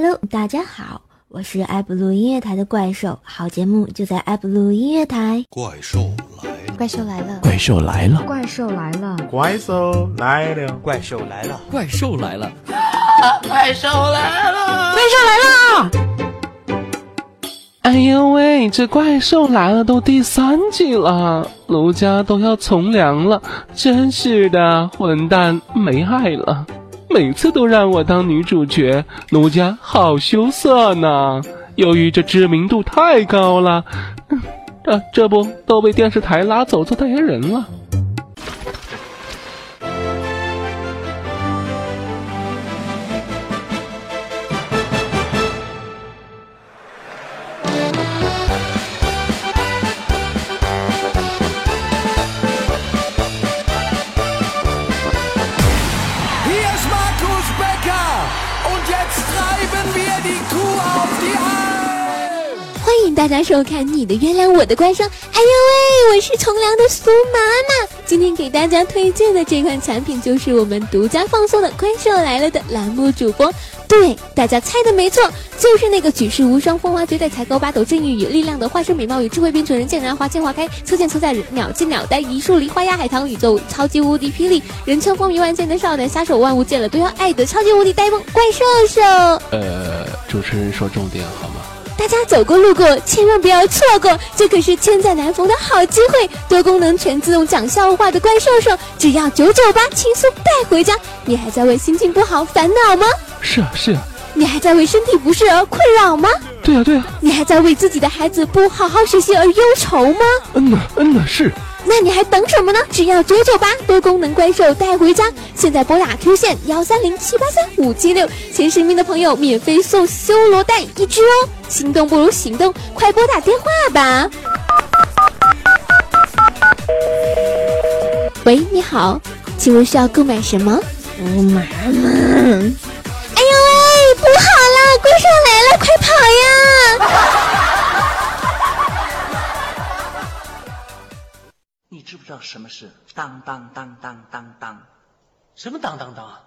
Hello，大家好，我是爱布鲁音乐台的怪兽，好节目就在爱布鲁音乐台。怪兽来了，怪兽来了，怪兽来了，怪兽来了，怪兽来了，怪兽来了，怪兽来了，怪兽来了，怪兽来了！哎呦喂，这怪兽来了都第三季了，卢家都要从良了，真是的，混蛋没爱了。每次都让我当女主角，奴家好羞涩呢。由于这知名度太高了，这这不都被电视台拉走做代言人了。treiben wir die Kuh auf die Alm! 欢迎大家收看《你的月亮我的怪兽》。哎呦喂，我是从良的苏妈妈。今天给大家推荐的这款产品就是我们独家放送的《怪兽来了》的栏目主播。对，大家猜的没错，就是那个举世无双、风华绝代、才高八斗、正义与力量的化身美貌与智慧并存人见人爱花见花开，车见车载人，鸟见鸟呆，一树梨花压海棠宇宙超级无敌霹雳，人称风靡万千的少男杀手，万物见了都要爱的超级无敌呆萌怪兽兽。呃，主持人说重点好吗？大家走过路过，千万不要错过，这可是千载难逢的好机会！多功能全自动讲笑话的怪兽兽，只要九九八，轻松带回家。你还在为心情不好烦恼吗？是啊是啊。你还在为身体不适而困扰吗？对呀对呀。你还在为自己的孩子不好好学习而忧愁吗？嗯呐嗯呐是。那你还等什么呢？只要九九八，多功能怪兽带回家。现在拨打 Q 线幺三零七八三五七六，前十名的朋友免费送修罗蛋一只哦。心动不如行动，快拨打电话吧。喂，你好，请问需要购买什么？我妈妈。不好了，怪兽来了，快跑呀！你知不知道什么是当当当当当当？什么当当当？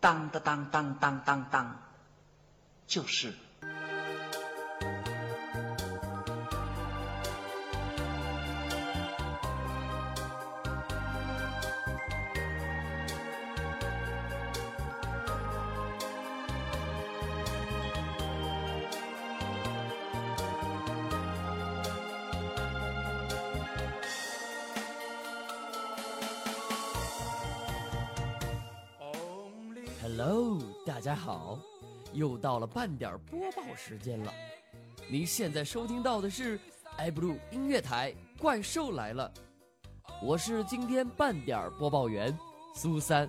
当当当当当当当，就是。Hello，大家好，又到了半点播报时间了。您现在收听到的是 iBlue 音乐台《怪兽来了》，我是今天半点播报员苏三。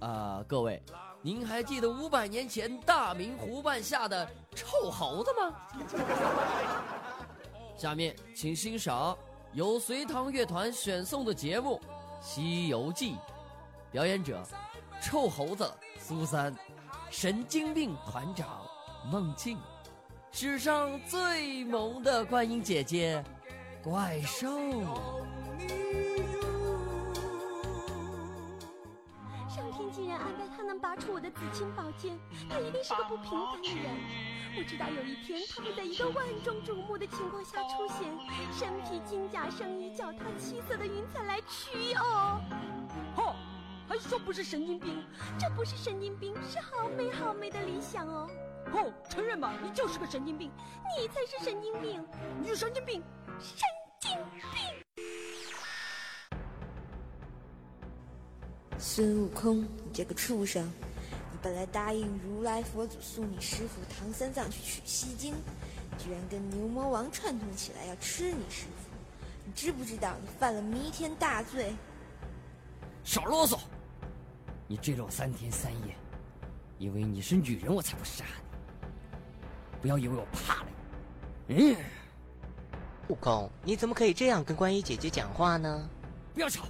啊，各位，您还记得五百年前大明湖畔下的臭猴子吗？下面请欣赏由隋唐乐团选送的节目《西游记》，表演者。臭猴子苏三，神经病团长孟静，史上最萌的观音姐姐怪兽。上天既然安排他能拔出我的紫青宝剑，他一定是个不平凡的人。我知道有一天他会在一个万众瞩目的情况下出现，身披金甲圣衣，脚踏七色的云彩来取偶。说不是神经病，这不是神经病，是好美好美的理想哦。哦，承认吧，你就是个神经病，你才是神经病，你神经病，神经病。孙悟空，你这个畜生，你本来答应如来佛祖送你师傅唐三藏去取西经，居然跟牛魔王串通起来要吃你师傅，你知不知道你犯了弥天大罪？少啰嗦！你追了我三天三夜，因为你是女人，我才不杀你。不要以为我怕了你。嗯，悟空，你怎么可以这样跟观音姐姐讲话呢？不要吵！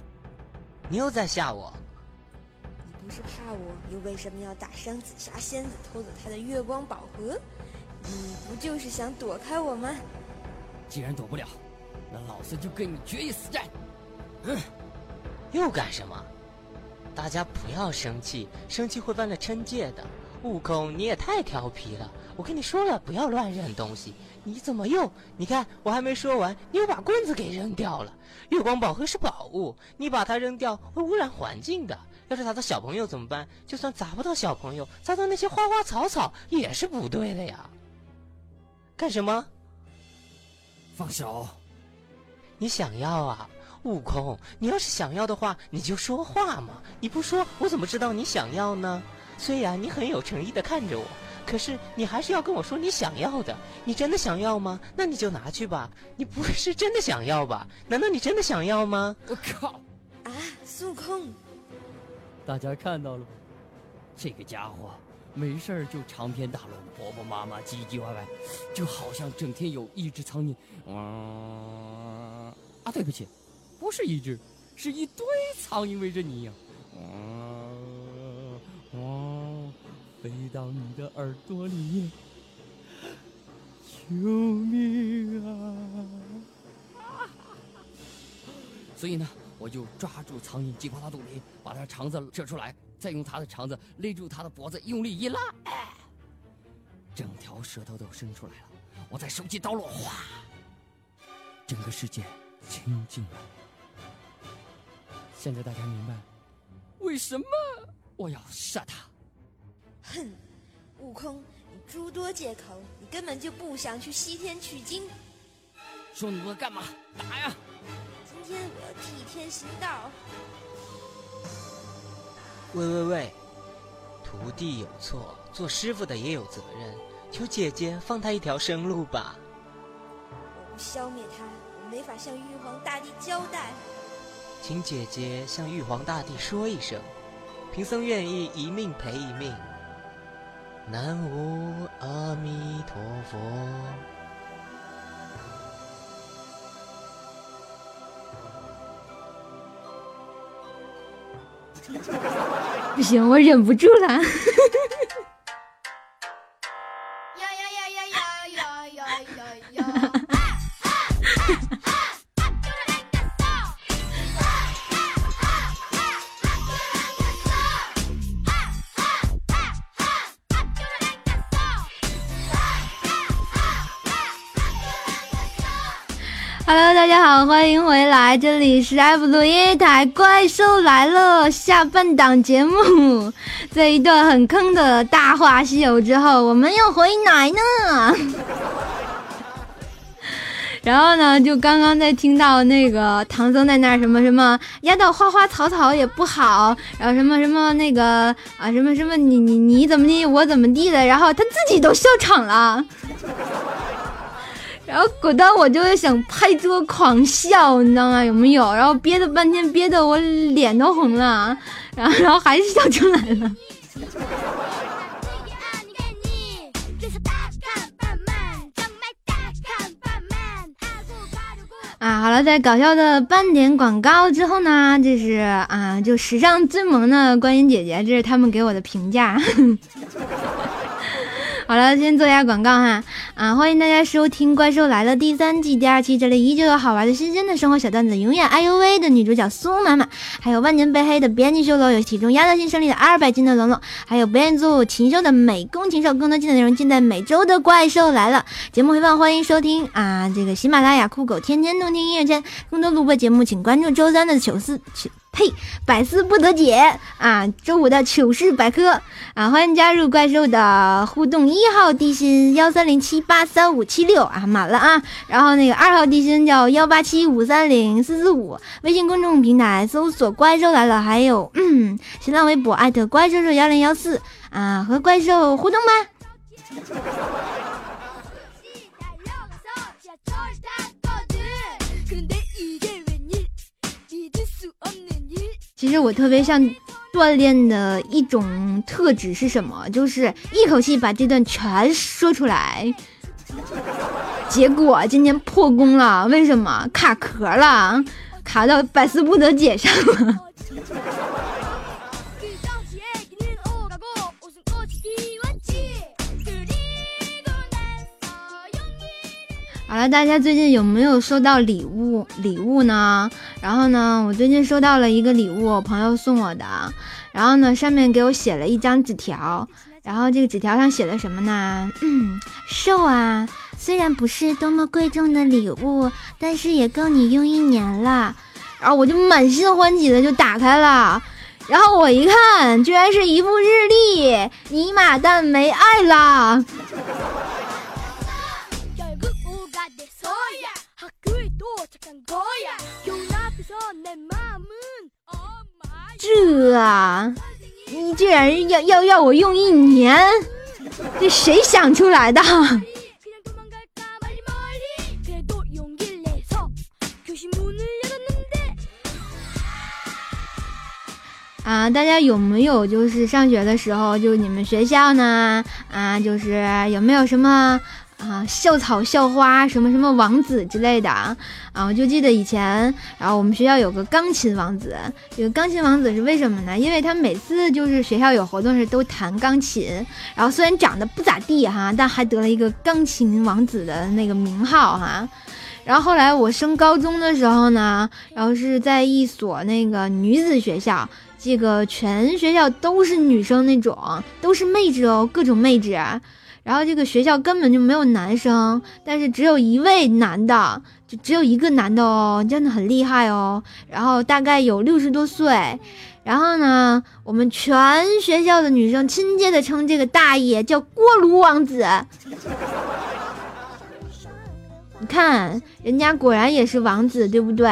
你又在吓我。你不是怕我，又为什么要打伤紫霞仙子，偷走她的月光宝盒？你不就是想躲开我吗？既然躲不了，那老孙就跟你决一死战。嗯。又干什么？大家不要生气，生气会犯了嗔戒的。悟空，你也太调皮了！我跟你说了，不要乱扔东西。你怎么又？你看我还没说完，你又把棍子给扔掉了。月光宝盒是宝物，你把它扔掉会污染环境的。要是砸到小朋友怎么办？就算砸不到小朋友，砸到那些花花草草也是不对的呀。干什么？放手！你想要啊，悟空！你要是想要的话，你就说话嘛！你不说，我怎么知道你想要呢？虽然你很有诚意的看着我，可是你还是要跟我说你想要的。你真的想要吗？那你就拿去吧。你不是真的想要吧？难道你真的想要吗？我靠！啊，孙悟空！大家看到了吗？这个家伙没事儿就长篇大论，婆婆妈妈唧唧歪歪，就好像整天有一只苍蝇，嗯啊，对不起，不是一只，是一堆苍蝇围着你呀，嗯哦，飞到你的耳朵里面，救命啊！所以呢。我就抓住苍蝇，击破它肚皮，把它肠子扯出来，再用它的肠子勒住它的脖子，用力一拉，哎，整条舌头都伸出来了。我再手起刀落，哗，整个世界清静了。现在大家明白为什么我要杀他？哼，悟空，你诸多借口，你根本就不想去西天取经。说那么多干嘛？打呀！今天我要替天行道。喂喂喂，徒弟有错，做师傅的也有责任，求姐姐放他一条生路吧。我不消灭他，我没法向玉皇大帝交代。请姐姐向玉皇大帝说一声，贫僧愿意一命赔一命。南无阿弥陀佛。不行，我忍不住了。Hello，大家好，欢迎回来，这里是爱普录音台，怪兽来了下半档节目。这一段很坑的《大话西游》之后，我们又回来呢。然后呢，就刚刚在听到那个唐僧在那儿什么什么压到花花草草也不好，然后什么什么那个啊什么什么你你你怎么地我怎么地的，然后他自己都笑场了。然后果断我就想拍桌狂笑，你知道吗？有没有？然后憋了半天，憋得我脸都红了，然后然后还是笑出来了。啊，好了，在搞笑的半点广告之后呢，这是啊，就史上最萌的观音姐姐，这是他们给我的评价。好了，先做一下广告哈啊！欢迎大家收听《怪兽来了》第三季第二期，这里依旧有好玩的、新鲜的生活小段子，永远哎呦喂的女主角苏妈妈，还有万年被黑的编辑修罗，有体重压倒性胜利的二百斤的龙龙，还有不愿做禽兽的美工禽兽。更多精彩内容尽在每周的《怪兽来了》节目回放，欢迎收听啊！这个喜马拉雅酷狗天天动听音乐圈，更多录播节目请关注周三的糗事呸，百思不得解啊！周五的糗事百科啊，欢迎加入怪兽的互动一号地心幺三零七八三五七六啊，满了啊！然后那个二号地心叫幺八七五三零四四五，微信公众平台搜索“怪兽来了”，还有嗯，新浪微博艾特怪兽兽幺零幺四啊，和怪兽互动吧。其实我特别像锻炼的一种特质是什么？就是一口气把这段全说出来。结果今天破功了，为什么？卡壳了，卡到百思不得解上了。好了，大家最近有没有收到礼物？礼物呢？然后呢，我最近收到了一个礼物，朋友送我的。然后呢，上面给我写了一张纸条，然后这个纸条上写的什么呢？嗯，瘦啊，虽然不是多么贵重的礼物，但是也够你用一年了。然后我就满心欢喜的就打开了，然后我一看，居然是一副日历，尼玛蛋没爱了。这啊，你居然要要要我用一年？这谁想出来的？啊，大家有没有就是上学的时候，就你们学校呢？啊，就是有没有什么啊校草、校花、什么什么王子之类的啊？我就记得以前，然后我们学校有个钢琴王子。这个钢琴王子是为什么呢？因为他每次就是学校有活动时都弹钢琴，然后虽然长得不咋地哈，但还得了一个钢琴王子的那个名号哈。然后后来我升高中的时候呢，然后是在一所那个女子学校。这个全学校都是女生那种，都是妹纸哦，各种妹纸。然后这个学校根本就没有男生，但是只有一位男的，就只有一个男的哦，真的很厉害哦。然后大概有六十多岁。然后呢，我们全学校的女生亲切的称这个大爷叫锅炉王子。你看，人家果然也是王子，对不对？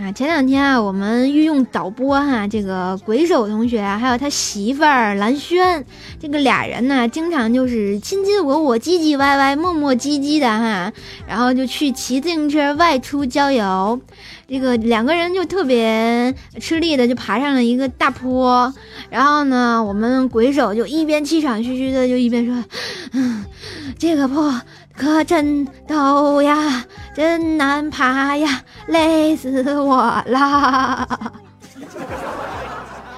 啊，前两天啊，我们御用导播哈，这个鬼手同学还有他媳妇儿蓝轩，这个俩人呢，经常就是亲亲我我，唧唧歪歪，磨磨唧唧的哈，然后就去骑自行车外出郊游，这个两个人就特别吃力的就爬上了一个大坡，然后呢，我们鬼手就一边气喘吁吁的就一边说，嗯，这个坡。可真陡呀，真难爬呀，累死我啦！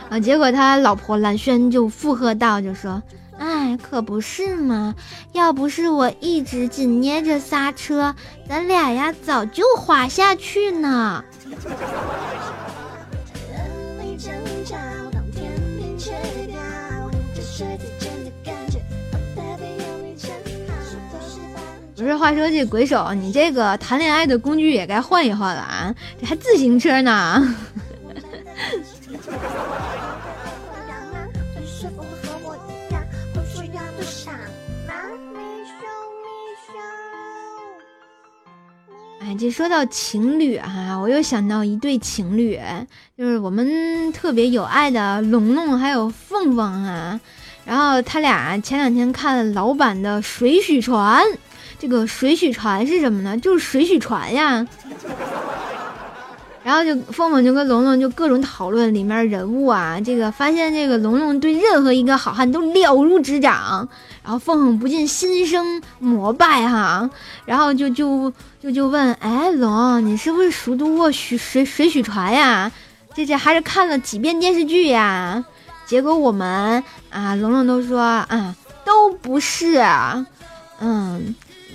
啊，结果他老婆蓝轩就附和道，就说：“哎，可不是嘛，要不是我一直紧捏着刹车，咱俩呀早就滑下去呢。”不是，话说这鬼手，你这个谈恋爱的工具也该换一换了啊！这还自行车呢。哎，这说到情侣哈，我又想到一对情侣，就是我们特别有爱的龙龙还有凤凤啊。然后他俩前两天看老版的水浒传。这个水浒传是什么呢？就是水浒传呀。然后就凤凤就跟龙龙就各种讨论里面人物啊，这个发现这个龙龙对任何一个好汉都了如指掌，然后凤凤不禁心生膜拜哈，然后就就就就问，哎龙，你是不是熟读过水水水浒传呀？这这还是看了几遍电视剧呀？结果我们啊龙龙都说啊都不是，嗯。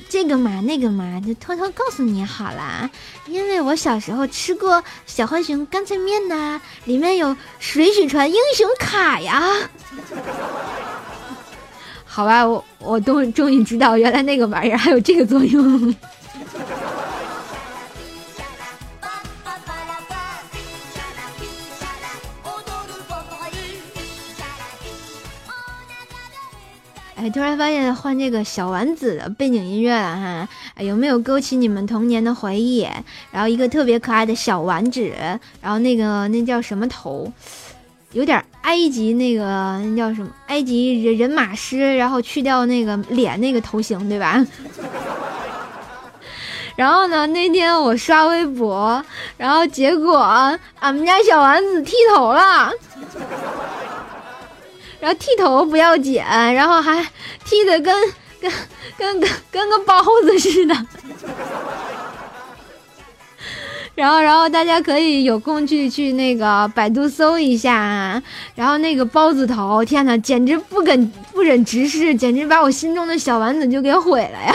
这个嘛，那个嘛，就偷偷告诉你好了，因为我小时候吃过小浣熊干脆面呐，里面有水浒传英雄卡呀。好吧，我我都终于知道，原来那个玩意儿还有这个作用。突然发现换这个小丸子的背景音乐了哈，有没有勾起你们童年的回忆？然后一个特别可爱的小丸子，然后那个那叫什么头，有点埃及那个那叫什么埃及人人马师，然后去掉那个脸那个头型，对吧？然后呢，那天我刷微博，然后结果俺们家小丸子剃头了。然后剃头不要剪，然后还剃的跟跟跟跟跟个包子似的，然后，然后大家可以有空去去那个百度搜一下。然后那个包子头，天哪，简直不敢不忍直视，简直把我心中的小丸子就给毁了呀！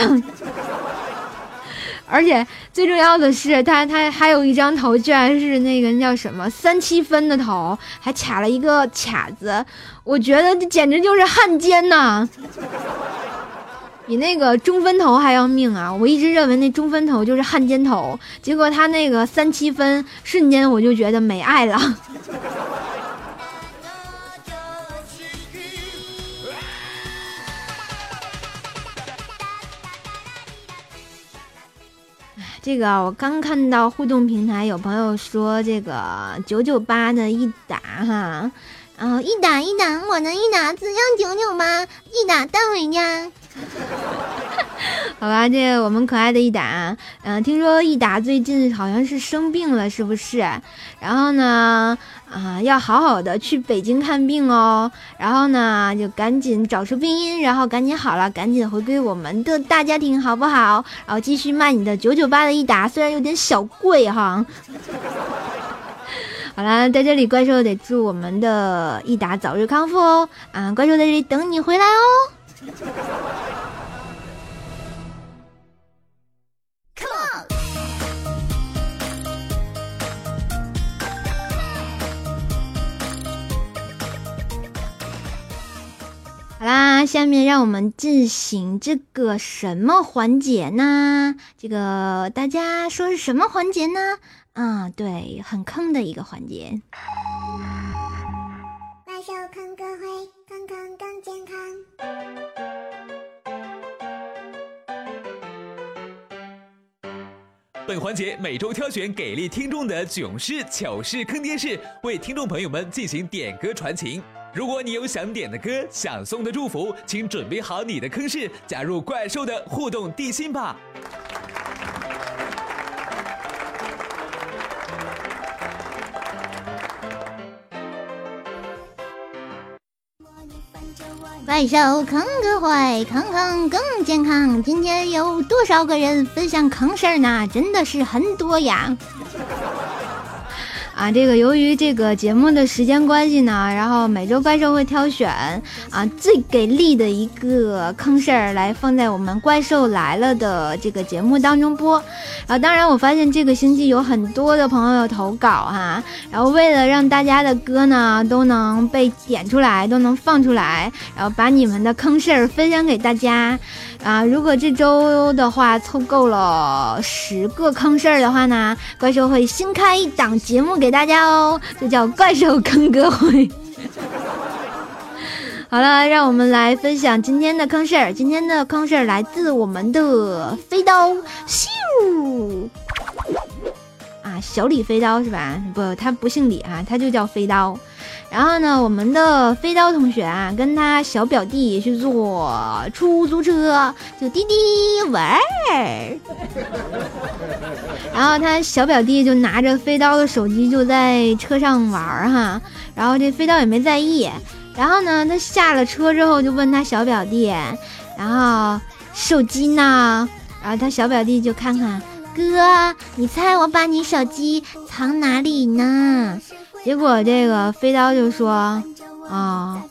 而且最重要的是，他他还有一张头，居然是那个叫什么三七分的头，还卡了一个卡子，我觉得这简直就是汉奸呐！比那个中分头还要命啊！我一直认为那中分头就是汉奸头，结果他那个三七分，瞬间我就觉得没爱了。这个我刚看到互动平台有朋友说这个九九八的益达哈，然后益达益达，我能益达只要九九八，益达带回家。好吧，这个我们可爱的益达，嗯，听说益达最近好像是生病了，是不是？然后呢，啊，要好好的去北京看病哦。然后呢，就赶紧找出病因，然后赶紧好了，赶紧回归我们的大家庭，好不好？然后继续卖你的九九八的益达，虽然有点小贵哈。好啦，在这里怪兽得祝我们的益达早日康复哦。啊，怪兽在这里等你回来哦。好啦，下面让我们进行这个什么环节呢？这个大家说是什么环节呢？啊，对，很坑的一个环节。怪兽坑哥会坑坑更健康。本环节每周挑选给力听众的囧事、糗事、坑爹事，为听众朋友们进行点歌传情。如果你有想点的歌，想送的祝福，请准备好你的坑事，加入怪兽的互动地心吧。怪兽坑哥会坑坑更健康。今天有多少个人分享坑事儿呢？真的是很多呀。啊，这个由于这个节目的时间关系呢，然后每周怪兽会挑选啊最给力的一个坑事儿来放在我们怪兽来了的这个节目当中播。然后，当然我发现这个星期有很多的朋友投稿哈，然后为了让大家的歌呢都能被点出来，都能放出来，然后把你们的坑事儿分享给大家。啊，如果这周的话凑够了十个坑事儿的话呢，怪兽会新开一档节目给大家哦，这叫怪兽坑哥会。好了，让我们来分享今天的坑事儿。今天的坑事儿来自我们的飞刀，咻！啊，小李飞刀是吧？不，他不姓李啊，他就叫飞刀。然后呢，我们的飞刀同学啊，跟他小表弟去坐出租车，就滴滴玩儿。然后他小表弟就拿着飞刀的手机就在车上玩儿哈，然后这飞刀也没在意。然后呢，他下了车之后就问他小表弟，然后手机呢？然后他小表弟就看看，哥，你猜我把你手机藏哪里呢？结果这个飞刀就说：“啊，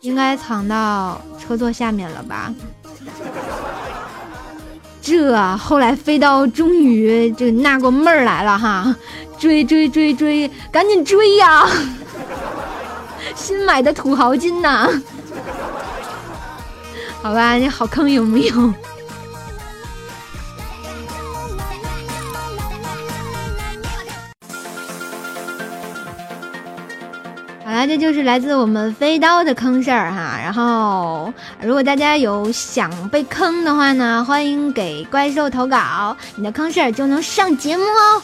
应该藏到车座下面了吧？”这后来飞刀终于就纳过闷儿来了哈，追追追追，赶紧追呀！新买的土豪金呐，好吧，你好坑有没有？这就是来自我们飞刀的坑事儿哈。然后，如果大家有想被坑的话呢，欢迎给怪兽投稿，你的坑事儿就能上节目哦。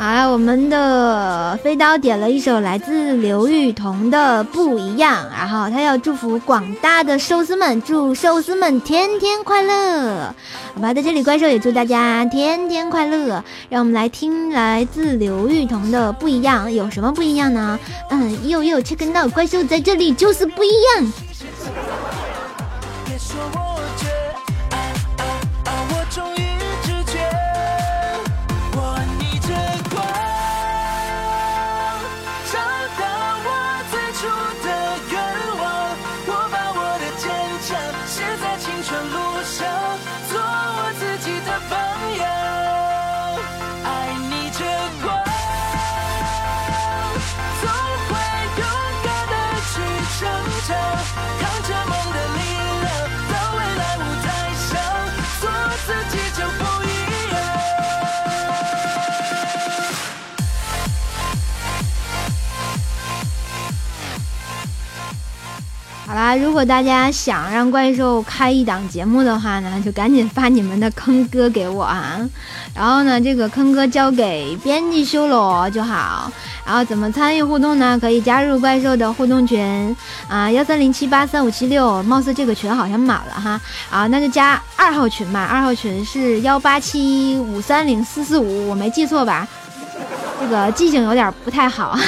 好，我们的飞刀点了一首来自刘雨桐的《不一样》，然后他要祝福广大的寿司们，祝寿司们天天快乐。好吧，在这里怪兽也祝大家天天快乐。让我们来听来自刘雨桐的《不一样》，有什么不一样呢？嗯，又又切根到怪兽在这里就是不一样。啊，如果大家想让怪兽开一档节目的话呢，就赶紧发你们的坑歌给我啊，然后呢，这个坑歌交给编辑修罗就好。然后怎么参与互动呢？可以加入怪兽的互动群啊，幺三零七八三五七六，貌似这个群好像满了哈，啊，那就加二号群吧，二号群是幺八七五三零四四五，我没记错吧？这个记性有点不太好。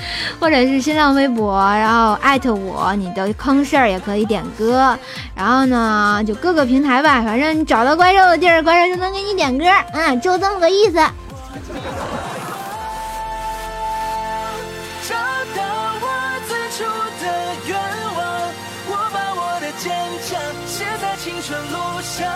或者是新浪微博，然后艾特我，你的坑事儿也可以点歌，然后呢，就各个平台吧，反正你找到怪兽的地儿，怪兽就能给你点歌，嗯，就这么个意思。青春路上，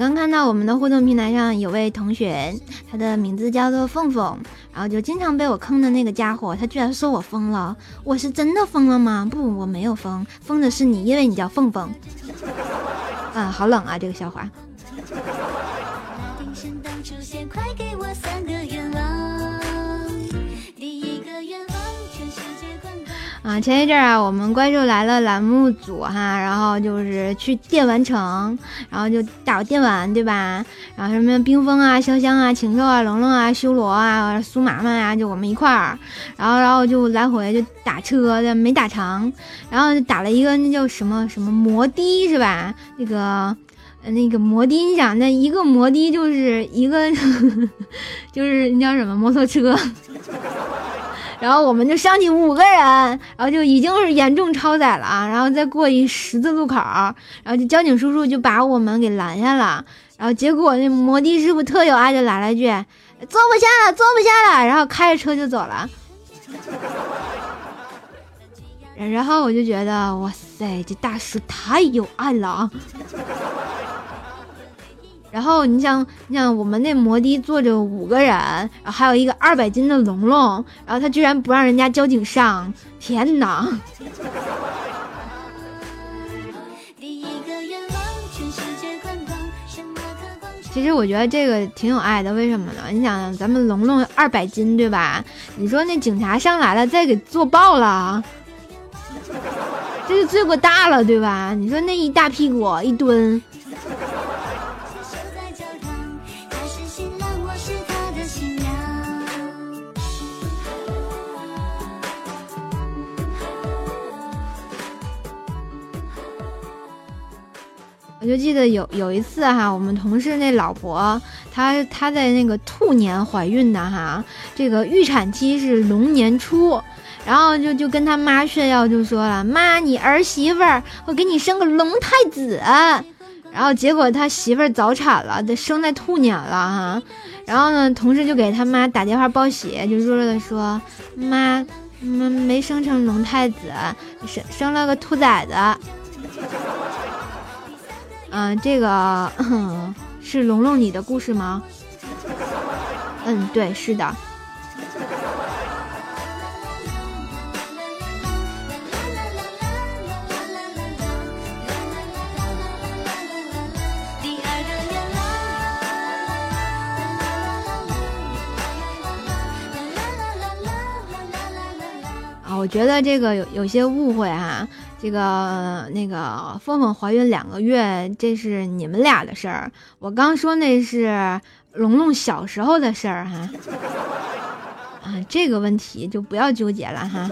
刚看到我们的互动平台上有位同学，他的名字叫做凤凤，然后就经常被我坑的那个家伙，他居然说我疯了，我是真的疯了吗？不，我没有疯，疯的是你，因为你叫凤凤。啊，好冷啊，这个笑话。啊，前一阵啊，我们怪兽来了栏目组哈，然后就是去电玩城，然后就打电玩，对吧？然后什么冰封啊、潇湘啊、禽兽啊、龙龙啊、修罗啊、苏麻麻啊，就我们一块儿，然后然后就来回就打车的，没打成，然后打了一个那叫什么什么摩的是吧？那个那个摩的，你想那一个摩的就是一个 就是那叫什么摩托车。然后我们就上去五个人，然后就已经是严重超载了啊！然后再过一十字路口，然后就交警叔叔就把我们给拦下了。然后结果那摩的师傅特有爱的来了句：“坐不下了，坐不下了。”然后开着车就走了。然后我就觉得，哇塞，这大叔太有爱了啊！然后你想，你想我们那摩的坐着五个人，然后还有一个二百斤的龙龙，然后他居然不让人家交警上，天哪！其实我觉得这个挺有爱的，为什么呢？你想，咱们龙龙二百斤，对吧？你说那警察上来了，再给坐爆了，这就罪过大了，对吧？你说那一大屁股一蹲。我就记得有有一次哈，我们同事那老婆，她她在那个兔年怀孕的哈，这个预产期是龙年初，然后就就跟他妈炫耀，就说了妈，你儿媳妇儿，我给你生个龙太子，然后结果他媳妇儿早产了，得生在兔年了哈，然后呢，同事就给他妈打电话报喜，就弱弱的说妈，妈没生成龙太子，生生了个兔崽子。嗯、这个 是龙龙你的故事吗？嗯，对，是的。啊，我觉得这个有有些误会哈、这个那个凤凤怀孕两个月，这是你们俩的事儿。我刚说那是龙龙小时候的事儿哈。啊，这个问题就不要纠结了哈。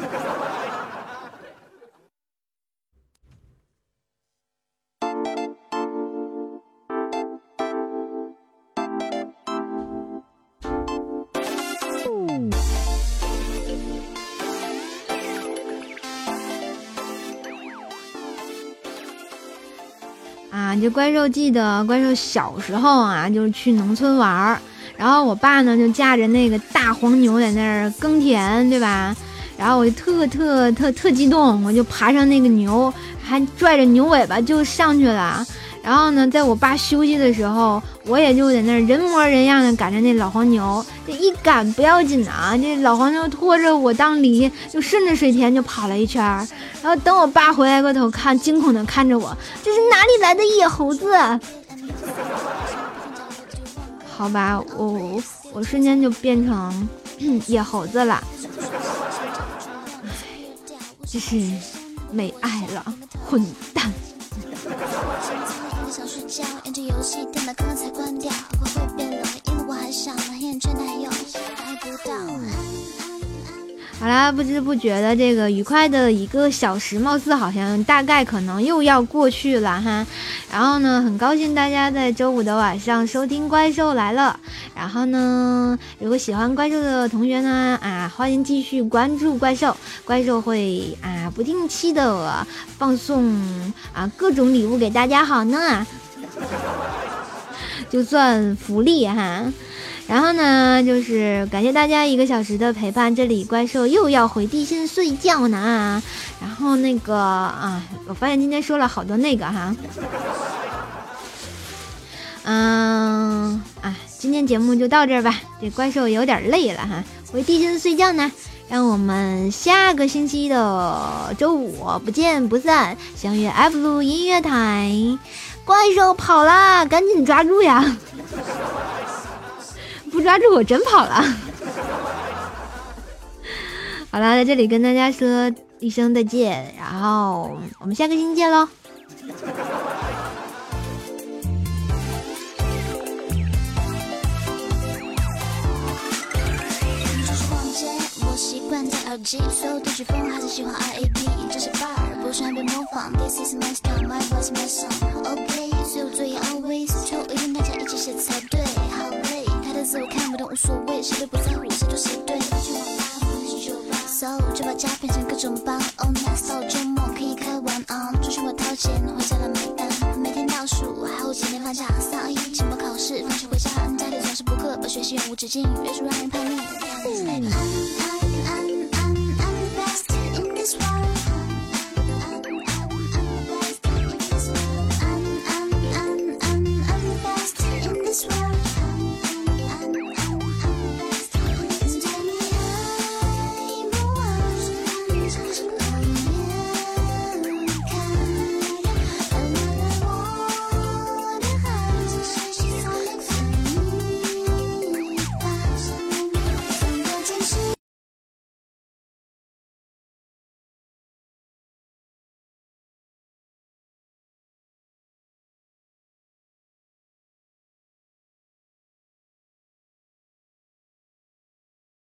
怪兽记得怪兽小时候啊，就是去农村玩儿，然后我爸呢就驾着那个大黄牛在那儿耕田，对吧？然后我就特特特特激动，我就爬上那个牛，还拽着牛尾巴就上去了。然后呢，在我爸休息的时候，我也就在那儿人模人样的赶着那老黄牛。这一赶不要紧啊，这老黄牛拖着我当犁，就顺着水田就跑了一圈。然后等我爸回来过头看，惊恐的看着我，这是哪里来的野猴子？好吧，我我瞬间就变成 野猴子了，这，是没爱了，混蛋！想睡觉，研究游戏，电脑刚刚才关掉，会变冷？因为我还小，男眼圈男友爱不到。好啦，不知不觉的这个愉快的一个小时，貌似好像大概可能又要过去了哈。然后呢，很高兴大家在周五的晚上收听《怪兽来了》。然后呢，如果喜欢怪兽的同学呢，啊，欢迎继续关注怪兽，怪兽会啊不定期的放送啊各种礼物给大家，好呢，就算福利哈。然后呢，就是感谢大家一个小时的陪伴，这里怪兽又要回地心睡觉呢。然后那个啊，我发现今天说了好多那个哈。嗯啊，今天节目就到这儿吧，这怪兽有点累了哈，回地心睡觉呢。让我们下个星期的周五不见不散，相约 F 路音乐台。怪兽跑啦，赶紧抓住呀！不抓住我真跑了。好了，在这里跟大家说一声再见，然后我们下个星期见喽。出去逛街，我习惯戴耳机，所有的曲风还是喜欢 R.A.P。这是 bar，不喜欢被模仿。This is my style, my voice, my song. OK，所有作业 always 就一定大家一起写才对。好累，他的字我看不懂，无所谓，谁都不在乎，谁对谁对。去网吧，不是酒吧，so 就把家变成各种帮。Oh next 周末可以开玩啊，出去我掏钱，回家了买单。每天倒数，还有几天放假，三二一，期末考试，放学回家，家里总是补课，把学习永无止境，约束让人叛逆。